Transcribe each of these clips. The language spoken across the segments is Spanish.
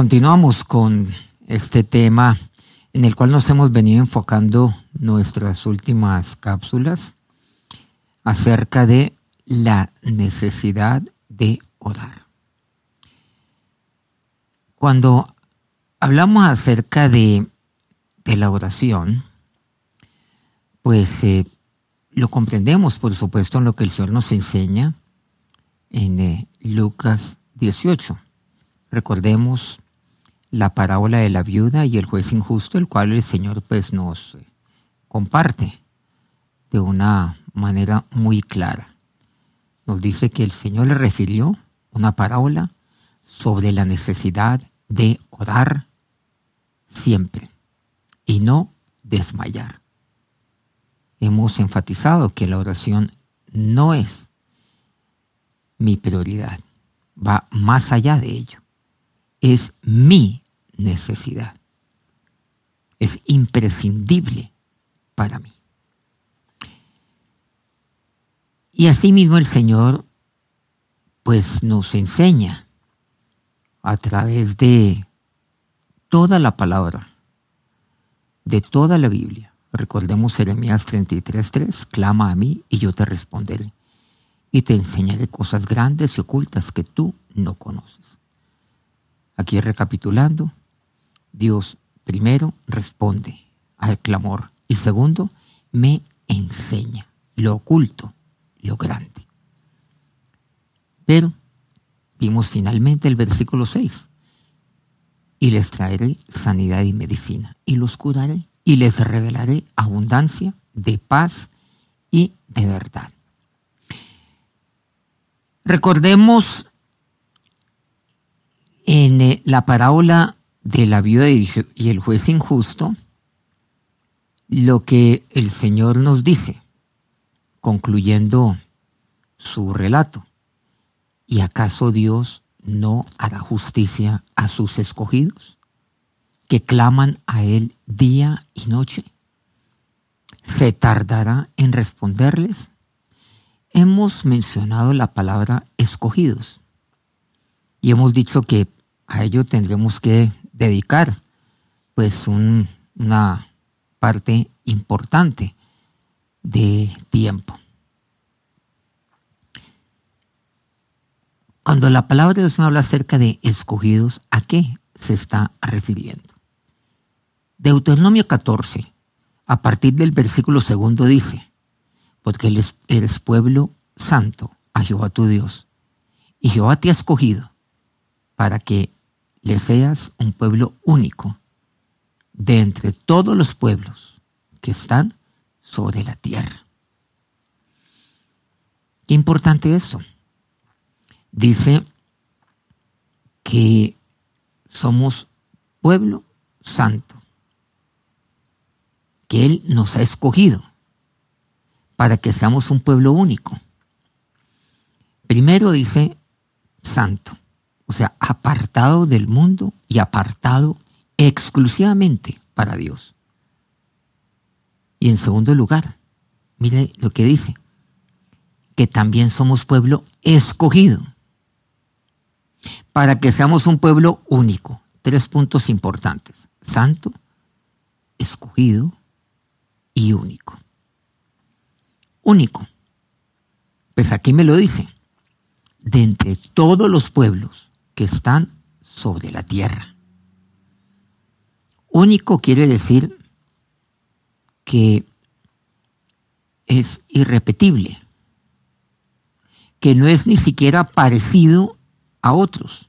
Continuamos con este tema en el cual nos hemos venido enfocando nuestras últimas cápsulas acerca de la necesidad de orar. Cuando hablamos acerca de, la oración, pues eh, lo comprendemos, por supuesto, en lo que el Señor nos enseña en eh, Lucas 18. Recordemos la parábola de la viuda y el juez injusto, el cual el Señor pues nos comparte de una manera muy clara. Nos dice que el Señor le refirió una parábola sobre la necesidad de orar siempre y no desmayar. Hemos enfatizado que la oración no es mi prioridad, va más allá de ello. Es mi necesidad. Es imprescindible para mí. Y asimismo el Señor pues nos enseña a través de toda la palabra, de toda la Biblia. Recordemos Jeremías 33:3, clama a mí y yo te responderé y te enseñaré cosas grandes y ocultas que tú no conoces. Aquí recapitulando, Dios primero responde al clamor y segundo me enseña lo oculto, lo grande. Pero vimos finalmente el versículo 6. Y les traeré sanidad y medicina, y los curaré, y les revelaré abundancia de paz y de verdad. Recordemos en eh, la parábola de la viuda y el juez injusto lo que el Señor nos dice, concluyendo su relato. ¿Y acaso Dios no hará justicia a sus escogidos, que claman a Él día y noche? ¿Se tardará en responderles? Hemos mencionado la palabra escogidos y hemos dicho que a ello tendremos que dedicar pues una parte importante de tiempo. Cuando la palabra de Dios me habla acerca de escogidos, ¿a qué se está refiriendo? Deuteronomio 14, a partir del versículo segundo dice, porque eres pueblo santo a Jehová tu Dios, y Jehová te ha escogido para que le seas un pueblo único de entre todos los pueblos que están sobre la tierra. Qué importante eso. Dice que somos pueblo santo, que Él nos ha escogido para que seamos un pueblo único. Primero dice santo o sea, apartado del mundo y apartado exclusivamente para Dios. Y en segundo lugar, mire lo que dice, que también somos pueblo escogido, para que seamos un pueblo único. Tres puntos importantes, santo, escogido y único. Único. Pues aquí me lo dice, de entre todos los pueblos que están sobre la tierra. Único quiere decir que es irrepetible, que no es ni siquiera parecido a otros,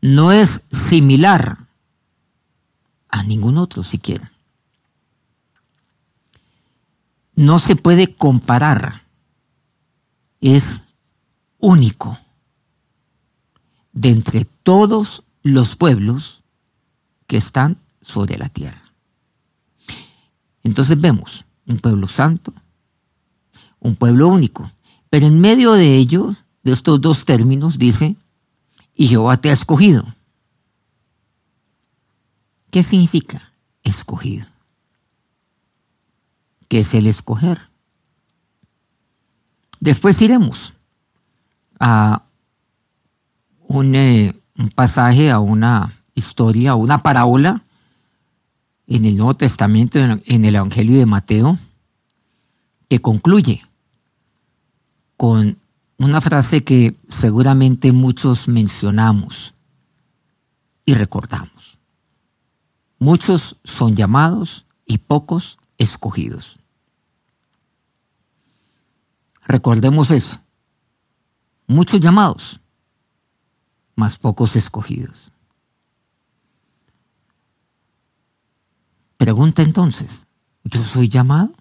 no es similar a ningún otro siquiera. No se puede comparar, es único de entre todos los pueblos que están sobre la tierra. Entonces vemos un pueblo santo, un pueblo único, pero en medio de ellos, de estos dos términos, dice, y Jehová te ha escogido. ¿Qué significa escogido? ¿Qué es el escoger? Después iremos a un eh, un pasaje, a una historia, una parábola en el Nuevo Testamento, en el Evangelio de Mateo, que concluye con una frase que seguramente muchos mencionamos y recordamos. Muchos son llamados y pocos escogidos. Recordemos eso. Muchos llamados, más pocos escogidos. Pregunta entonces, ¿yo soy llamado?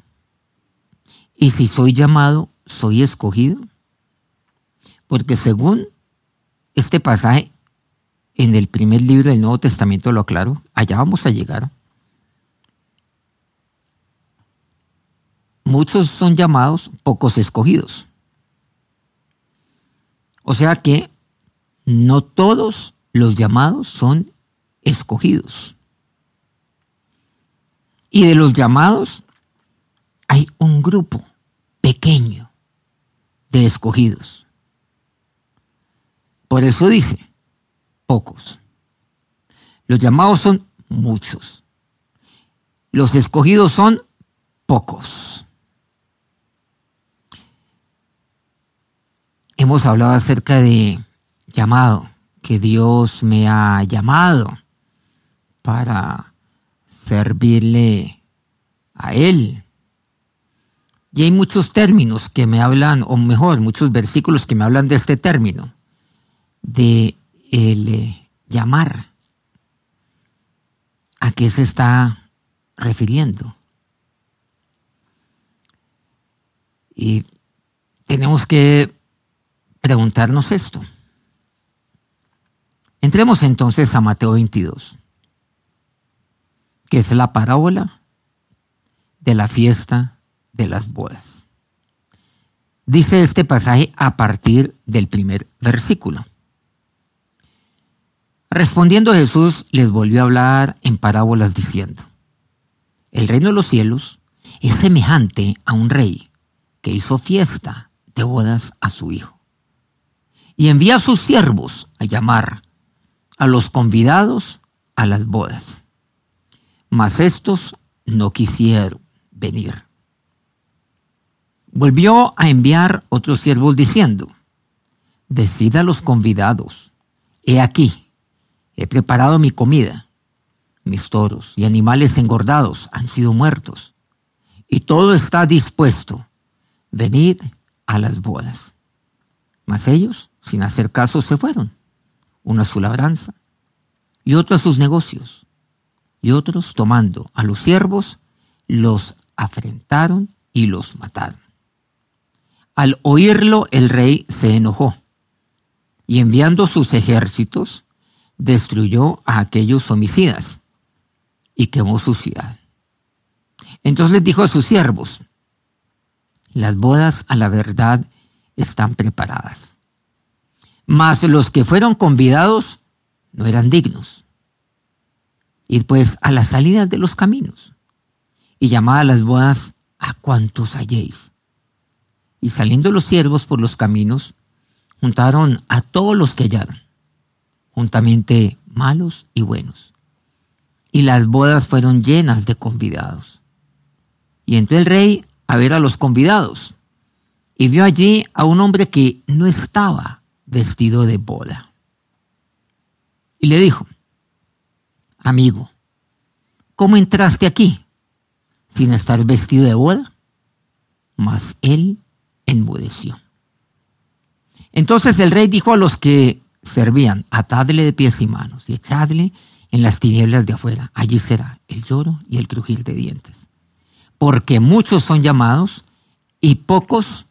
Y si soy llamado, ¿soy escogido? Porque según este pasaje en el primer libro del Nuevo Testamento lo aclaro, allá vamos a llegar. Muchos son llamados, pocos escogidos. O sea que no todos los llamados son escogidos. Y de los llamados hay un grupo pequeño de escogidos. Por eso dice, pocos. Los llamados son muchos. Los escogidos son pocos. Hemos hablado acerca de llamado, que Dios me ha llamado para servirle a Él. Y hay muchos términos que me hablan, o mejor, muchos versículos que me hablan de este término, de el llamar. ¿A qué se está refiriendo? Y tenemos que preguntarnos esto. Entremos entonces a Mateo 22 que es la parábola de la fiesta de las bodas. Dice este pasaje a partir del primer versículo. Respondiendo Jesús les volvió a hablar en parábolas diciendo, el reino de los cielos es semejante a un rey que hizo fiesta de bodas a su hijo y envía a sus siervos a llamar a los convidados a las bodas mas estos no quisieron venir. Volvió a enviar otros siervos diciendo, Decida a los convidados, he aquí, he preparado mi comida, mis toros y animales engordados han sido muertos, y todo está dispuesto, venid a las bodas. Mas ellos, sin hacer caso, se fueron, uno a su labranza y otro a sus negocios y otros tomando a los siervos, los afrentaron y los mataron. Al oírlo el rey se enojó y enviando sus ejércitos destruyó a aquellos homicidas y quemó su ciudad. Entonces dijo a sus siervos, las bodas a la verdad están preparadas, mas los que fueron convidados no eran dignos. Y pues a las salidas de los caminos y llamad a las bodas a cuantos halléis. Y saliendo los siervos por los caminos, juntaron a todos los que hallaron, juntamente malos y buenos. Y las bodas fueron llenas de convidados. Y entró el rey a ver a los convidados, y vio allí a un hombre que no estaba vestido de boda. Y le dijo, amigo, ¿cómo entraste aquí sin estar vestido de boda? Mas él enmudeció. Entonces el rey dijo a los que servían, atadle de pies y manos y echadle en las tinieblas de afuera. Allí será el lloro y el crujir de dientes. Porque muchos son llamados y pocos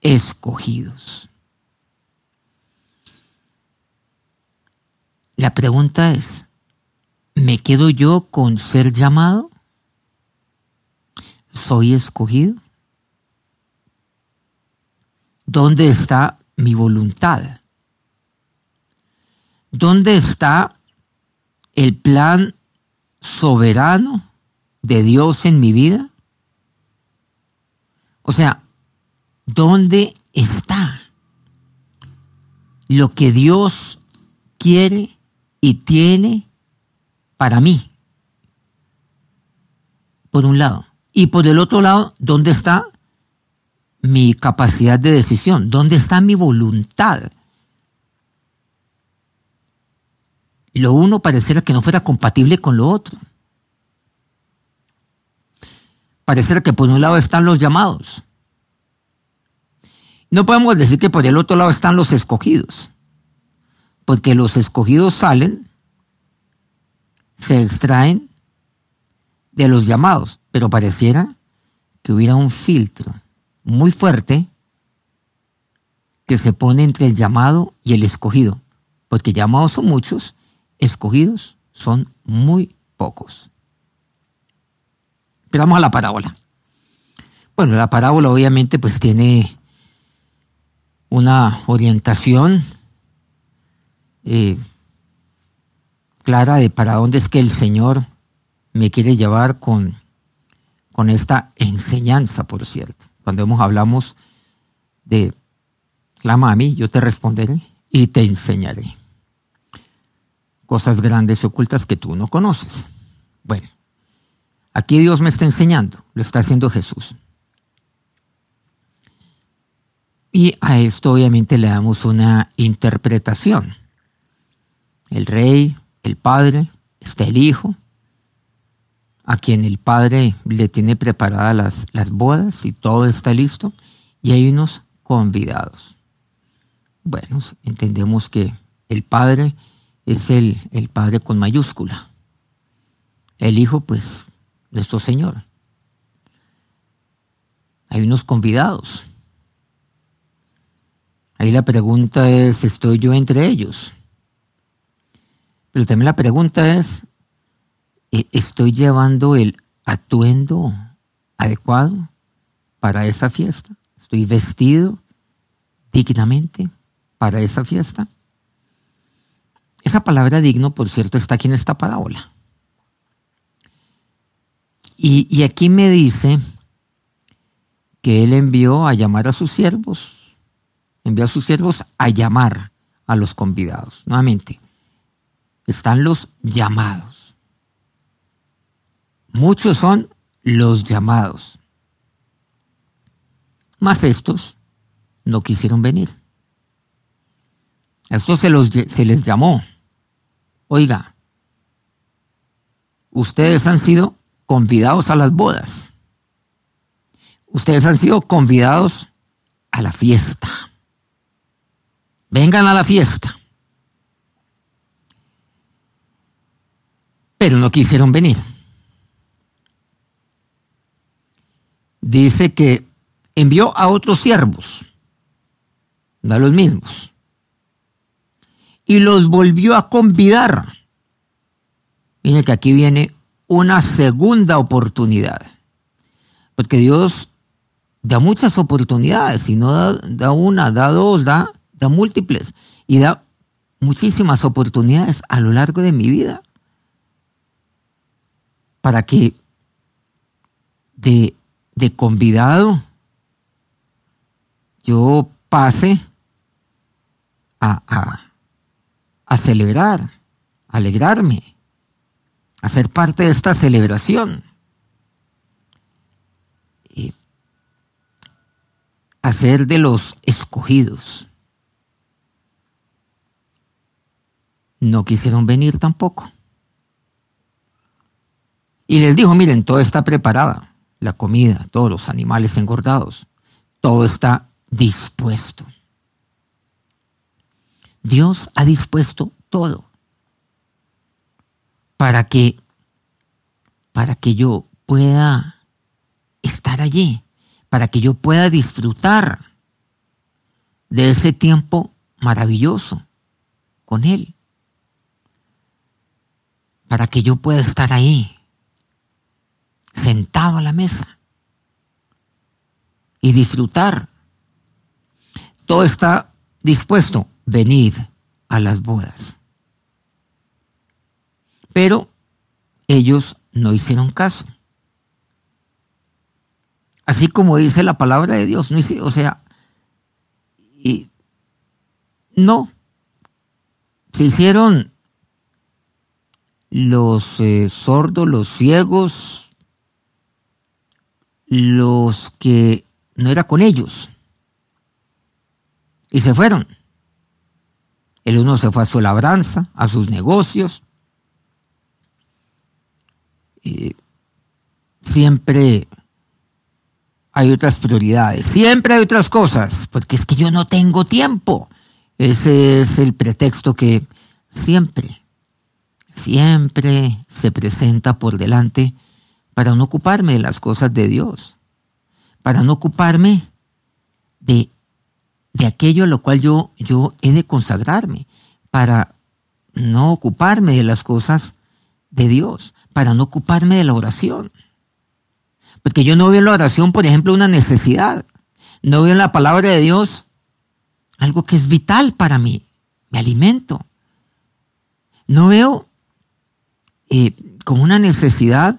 escogidos. La pregunta es, ¿Me quedo yo con ser llamado? ¿Soy escogido? ¿Dónde está mi voluntad? ¿Dónde está el plan soberano de Dios en mi vida? O sea, ¿dónde está lo que Dios quiere y tiene para mí. Por un lado. Y por el otro lado, ¿dónde está mi capacidad de decisión? ¿Dónde está mi voluntad? Lo uno pareciera que no fuera compatible con lo otro. Pareciera que por un lado están los llamados. No podemos decir que por el otro lado están los escogidos, porque los escogidos salen, se extraen de los llamados, pero pareciera que hubiera un filtro muy fuerte que se pone entre el llamado y el escogido, porque llamados son muchos, escogidos son muy pocos. Pero vamos a la parábola. Bueno, la parábola obviamente pues tiene una orientación eh, clara de para dónde es que el Señor me quiere llevar con, con esta enseñanza, por cierto. Cuando hemos hablamos de clama a mí, yo te responderé y te enseñaré. Cosas grandes y ocultas que tú no conoces. Bueno, Aquí Dios me está enseñando, lo está haciendo Jesús. Y a esto obviamente le damos una interpretación. El rey, el padre, está el hijo, a quien el padre le tiene preparadas las, las bodas y todo está listo, y hay unos convidados. Bueno, entendemos que el padre es el, el padre con mayúscula. El hijo, pues, nuestro Señor. Hay unos convidados. Ahí la pregunta es, ¿estoy yo entre ellos? Pero también la pregunta es, ¿e-, ¿estoy llevando el atuendo adecuado para esa fiesta? ¿Estoy vestido dignamente para esa fiesta? Esa palabra digno, por cierto, está aquí en esta parábola. Y, aquí me dice que él envió a llamar a sus siervos, envió a sus siervos a llamar a los convidados. Nuevamente, están los llamados. Muchos son los llamados. Más estos no quisieron venir. A estos se, los, se les llamó. Oiga, ustedes han sido convidados a las bodas. Ustedes han sido convidados a la fiesta. Vengan a la fiesta. Pero no quisieron venir. Dice que envió a otros siervos, no a los mismos, y los volvió a convidar. Miren que aquí viene una segunda oportunidad. Porque Dios da muchas oportunidades, y no da, una, da dos, da, da múltiples, y da muchísimas oportunidades a lo largo de mi vida para que de, de convidado yo pase a, a, a celebrar, a alegrarme, hacer parte de esta celebración. Y hacer de los escogidos. No quisieron venir tampoco. Y les dijo, miren, todo está preparada, la comida, todos los animales engordados, todo está dispuesto. Dios ha dispuesto todo para que, para que yo pueda estar allí, para que yo pueda disfrutar de ese tiempo maravilloso con Él, para que yo pueda estar ahí, sentado a la mesa y disfrutar. Todo está dispuesto. Venid a las bodas. Pero ellos no hicieron caso. Así como dice la palabra de Dios, no o sea, y no, se hicieron los eh, sordos, los ciegos, los que no era con ellos. Y se fueron. El uno se fue a su labranza, a sus negocios. Y siempre hay otras prioridades, siempre hay otras cosas, porque es que yo no tengo tiempo. Ese es el pretexto que siempre, siempre se presenta por delante para no ocuparme de las cosas de Dios, para no ocuparme de, de aquello a lo cual yo, yo he de consagrarme, para no ocuparme de las cosas de Dios, para no ocuparme de la oración. Porque yo no veo la oración, por ejemplo, una necesidad. No veo en la palabra de Dios algo que es vital para mí. Me alimento. No veo eh, como una necesidad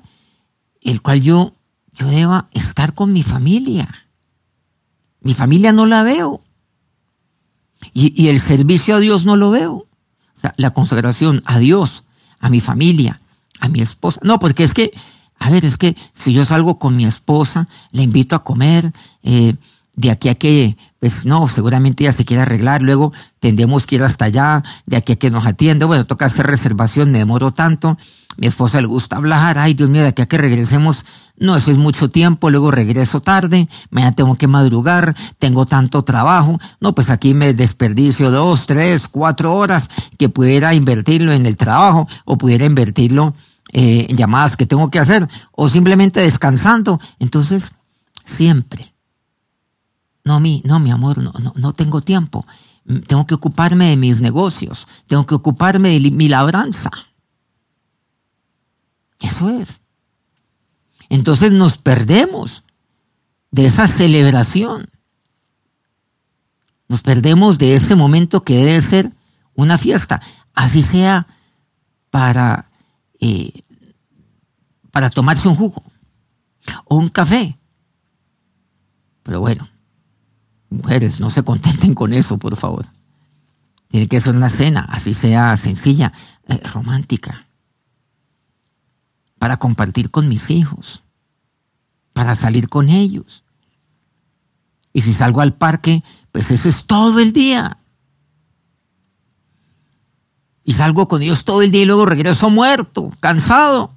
el cual yo, yo deba estar con mi familia. Mi familia no la veo. Y, y el servicio a Dios no lo veo. O sea, la consagración a Dios, a mi familia, a mi esposa. No, porque es que a ver, es que si yo salgo con mi esposa, le invito a comer, eh, de aquí a que, pues no, seguramente ella se quiere arreglar, luego tendremos que ir hasta allá, de aquí a que nos atiende, bueno, toca hacer reservación, me demoro tanto, mi esposa le gusta hablar, ay Dios mío, de aquí a que regresemos, no, eso es mucho tiempo, luego regreso tarde, mañana tengo que madrugar, tengo tanto trabajo, no, pues aquí me desperdicio dos, tres, cuatro horas que pudiera invertirlo en el trabajo o pudiera invertirlo eh, llamadas que tengo que hacer o simplemente descansando. Entonces, siempre. No, mi, no, mi amor, no, no, no tengo tiempo. Mm, tengo que ocuparme de mis negocios. Tengo que ocuparme de mi labranza. Eso es. Entonces nos perdemos de esa celebración. Nos perdemos de ese momento que debe ser una fiesta, así sea para eh, para tomarse un jugo o un café. Pero bueno, mujeres, no se contenten con eso, por favor. Tiene que ser una cena, así sea sencilla, eh, romántica, para compartir con mis hijos, para salir con ellos. Y si salgo al parque, pues eso es todo el día y salgo con ellos todo el día y luego regreso muerto, cansado.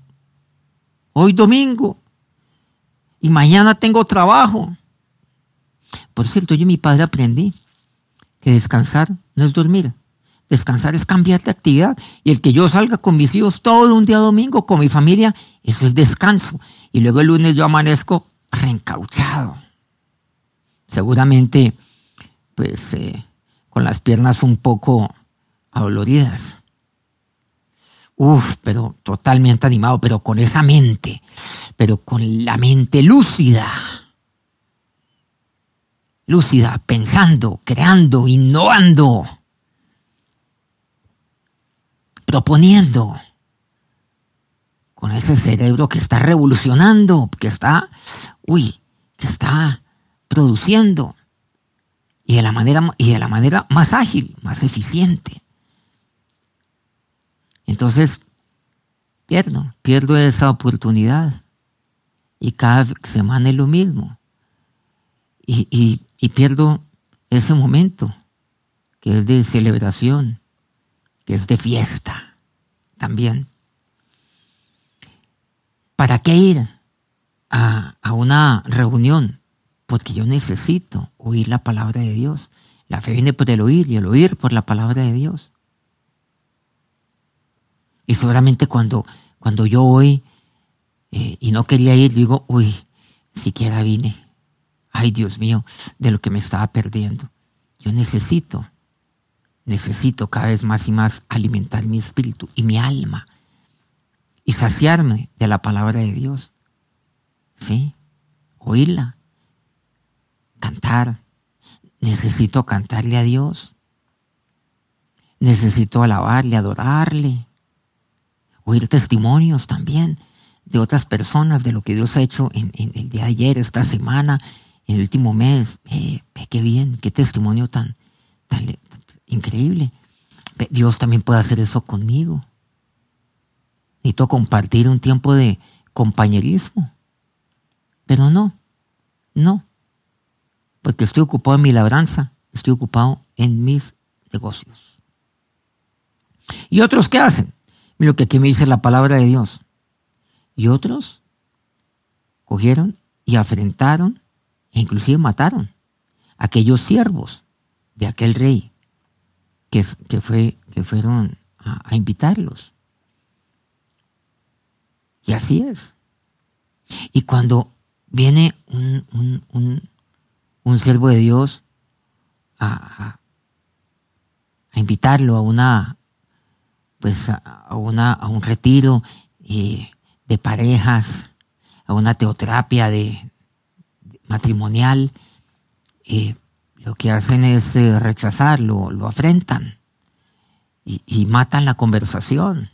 Hoy domingo. Y mañana tengo trabajo. Por cierto, yo y mi padre aprendí que descansar no es dormir. Descansar es cambiar de actividad. Y el que yo salga con mis hijos todo un día domingo con mi familia, eso es descanso. Y luego el lunes yo amanezco reencauchado. Seguramente, pues, eh, con las piernas un poco adoloridas. Uf, pero totalmente animado, pero con esa mente, pero con la mente lúcida. Lúcida, pensando, creando, innovando, proponiendo. Con ese cerebro que está revolucionando, que está, uy, que está produciendo. Y de la manera, y de la manera más ágil, más eficiente. Entonces, pierdo, pierdo esa oportunidad. Y cada semana es lo mismo. Y, pierdo ese momento que es de celebración, que es de fiesta también. ¿Para qué ir a, a, una reunión? Porque yo necesito oír la palabra de Dios. La fe viene por el oír y el oír por la palabra de Dios. Y seguramente cuando, cuando yo voy eh, y no quería ir, digo, uy, siquiera vine. Ay, Dios mío, de lo que me estaba perdiendo. Yo necesito, necesito cada vez más y más alimentar mi espíritu y mi alma y saciarme de la palabra de Dios. ¿Sí? Oírla, cantar. Necesito cantarle a Dios. Necesito alabarle, adorarle oír testimonios también de otras personas, de lo que Dios ha hecho en, el día de ayer, esta semana, en el último mes. Eh, qué bien, qué testimonio tan, increíble. Dios también puede hacer eso conmigo. Necesito compartir un tiempo de compañerismo. Pero no, no. Porque estoy ocupado en mi labranza, estoy ocupado en mis negocios. ¿Y otros qué hacen? Mira lo que aquí me dice la palabra de Dios. Y otros cogieron y afrentaron e inclusive mataron a aquellos siervos de aquel rey que, fue, que fueron a, invitarlos. Y así es. Y cuando viene un, siervo de Dios a, a, invitarlo a una pues a, una, a un retiro eh, de parejas, a una teoterapia de, matrimonial, eh, lo que hacen es eh, rechazarlo, lo afrentan y, matan la conversación,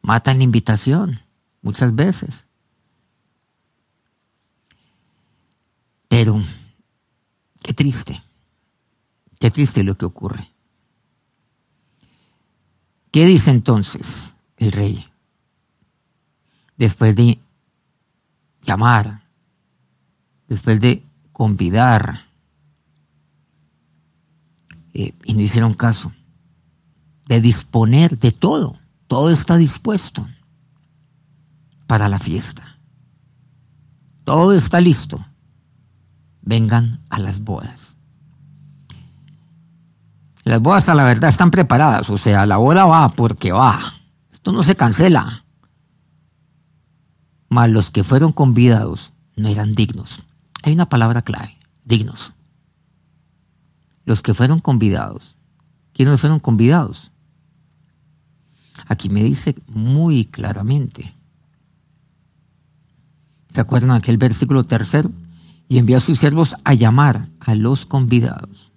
matan la invitación muchas veces. Pero, qué triste, qué triste lo que ocurre. ¿Qué dice entonces el rey? Después de llamar, después de convidar, eh, y no hicieron caso, de disponer de todo, todo está dispuesto para la fiesta. Todo está listo. Vengan a las bodas. Las bodas a la verdad están preparadas, o sea, la boda va porque va. Esto no se cancela. Mas los que fueron convidados no eran dignos. Hay una palabra clave, dignos. Los que fueron convidados. ¿Quiénes fueron convidados? Aquí me dice muy claramente. ¿Se acuerdan aquel versículo tercero? Y envió a sus siervos a llamar a los convidados.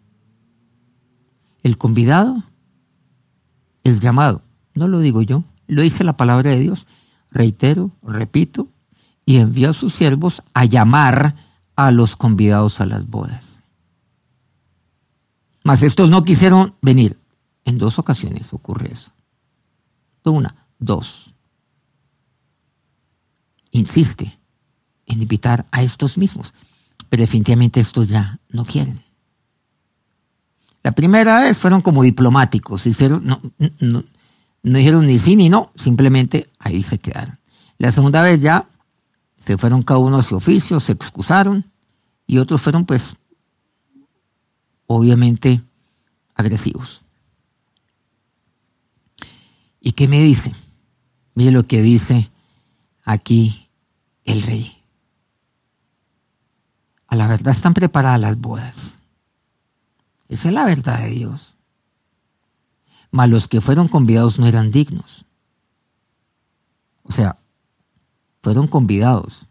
El convidado, el llamado, no lo digo yo, lo dice la palabra de Dios. Reitero, repito, y envió a sus siervos a llamar a los convidados a las bodas. Mas estos no quisieron venir. En dos ocasiones ocurre eso. Una, dos. Insiste en invitar a estos mismos, pero definitivamente estos ya no quieren. La primera vez fueron como diplomáticos, hicieron, no, no, no dijeron ni sí ni no, simplemente ahí se quedaron. La segunda vez ya se fueron cada uno a su oficio, se excusaron y otros fueron pues obviamente agresivos. ¿Y qué me dice? Mire lo que dice aquí el rey. A la verdad están preparadas las bodas. Esa es la verdad de Dios. Mas los que fueron convidados no eran dignos. O sea, fueron convidados.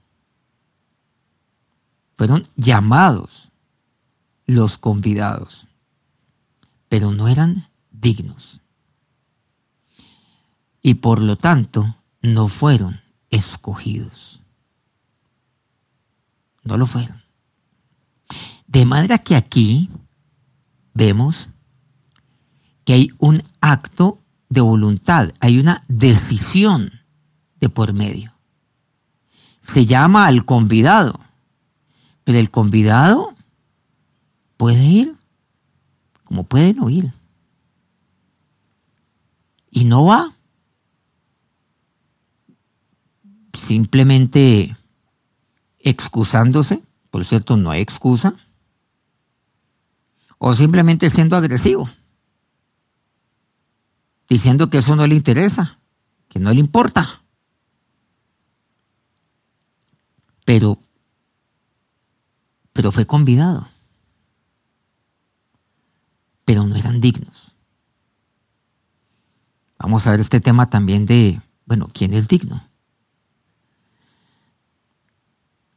Fueron llamados los convidados. Pero no eran dignos. Y por lo tanto, no fueron escogidos. No lo fueron. De manera que aquí vemos que hay un acto de voluntad, hay una decisión de por medio. Se llama al convidado, el convidado puede ir como puede no ir. Y no va. Simplemente excusándose, por cierto, no hay excusa o simplemente siendo agresivo, diciendo que eso no le interesa, que no le importa. Pero, pero fue convidado. Pero no eran dignos. Vamos a ver este tema también de, bueno, ¿quién es digno?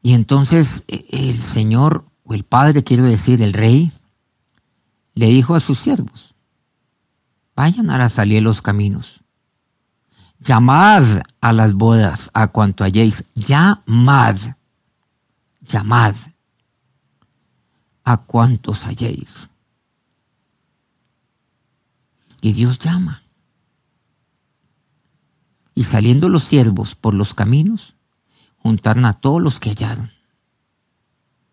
Y entonces e, el Señor, o el Padre, quiero decir, el Rey, le dijo a sus siervos, vayan a la salida de los caminos, llamad a las bodas a cuanto halléis, llamad, llamad a cuantos halléis. que Dios llama. Y saliendo los siervos por los caminos, juntaron a todos los que hallaron,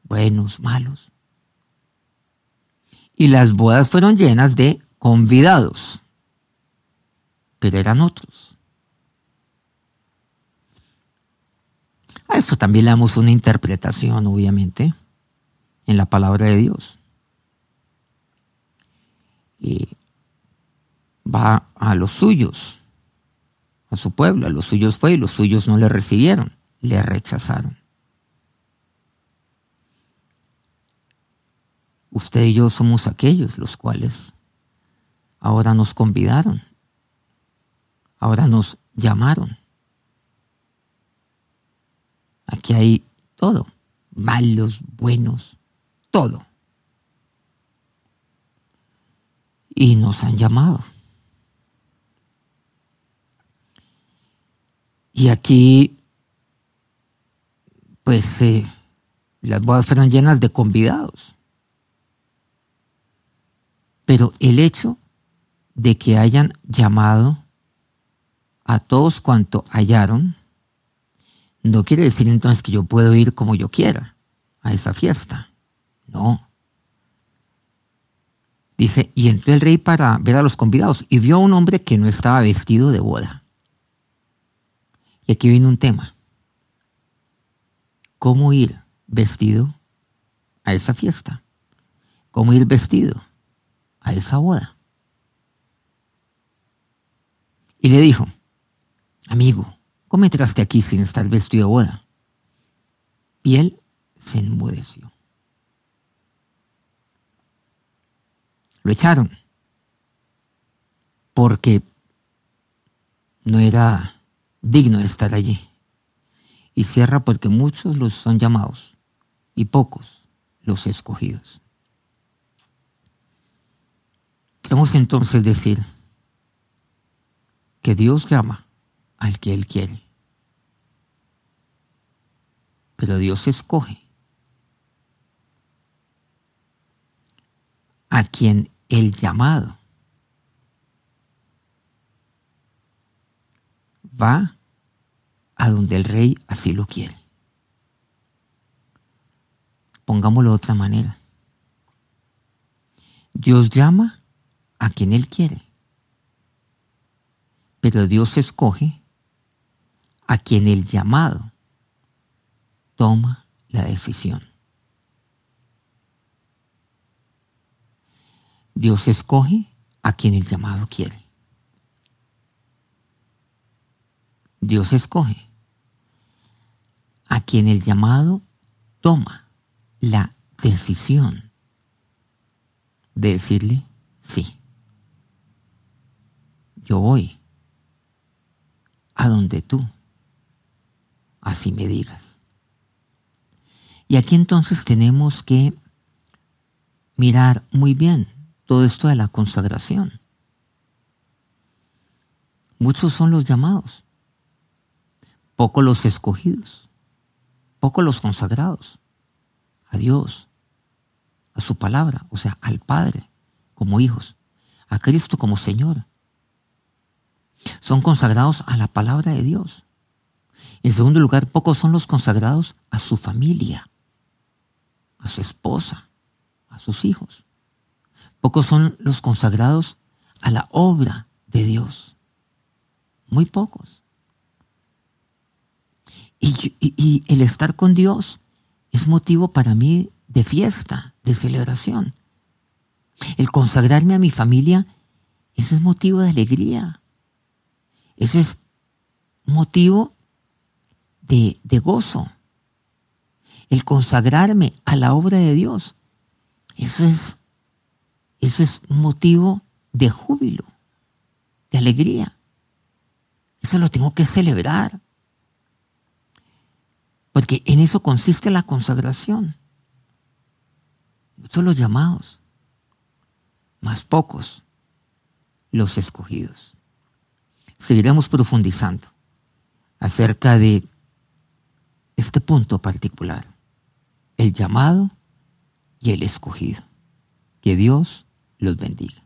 buenos, malos. Y las bodas fueron llenas de convidados, pero eran otros. A esto también le damos una interpretación, obviamente, en la palabra de Dios. Y va a los suyos, a su pueblo, a los suyos fue y los suyos no le recibieron, le rechazaron. Usted y yo somos aquellos los cuales ahora nos convidaron, ahora nos llamaron. Aquí hay todo, malos, buenos, todo. Y nos han llamado. Y aquí, pues, eh, las bodas fueron llenas de convidados. Pero el hecho de que hayan llamado a todos cuanto hallaron, no quiere decir entonces que yo puedo ir como yo quiera a esa fiesta. No. Dice, y entró el rey para ver a los convidados y vio a un hombre que no estaba vestido de boda. Y aquí viene un tema. ¿Cómo ir vestido a esa fiesta? ¿Cómo ir vestido a esa boda? Y le dijo, amigo, ¿Cómo entraste aquí sin estar vestido de boda? Y él se enmudeció. Lo echaron porque no era digno de estar allí. Y cierra porque muchos los son llamados y pocos los escogidos. Queremos entonces decir que Dios llama al que Él quiere. Pero Dios escoge a quien el llamado va a donde el rey así lo quiere. Pongámoslo de otra manera. Dios llama a quien Él quiere, pero Dios escoge a quien el llamado toma la decisión. Dios escoge a quien el llamado quiere. Dios escoge a quien el llamado toma la decisión de decirle sí. Yo voy a donde tú así me digas. Y aquí entonces tenemos que mirar muy bien todo esto de la consagración. Muchos son los llamados, pocos los escogidos, pocos los consagrados a Dios, a su palabra, o sea, al Padre como hijos, a Cristo como Señor. Son consagrados a la palabra de Dios. En segundo lugar, pocos son los consagrados a su familia, a su esposa, a sus hijos. Pocos son los consagrados a la obra de Dios. Muy pocos. Y, el estar con Dios es motivo para mí de fiesta, de celebración. El consagrarme a mi familia, eso es motivo de alegría. Eso es motivo de, gozo, el consagrarme a la obra de Dios. Eso es, eso es motivo de júbilo, de alegría. Eso lo tengo que celebrar. Porque en eso consiste la consagración. Son los llamados, más pocos los escogidos. Seguiremos profundizando acerca de este punto particular, el llamado y el escogido. Que Dios los bendiga.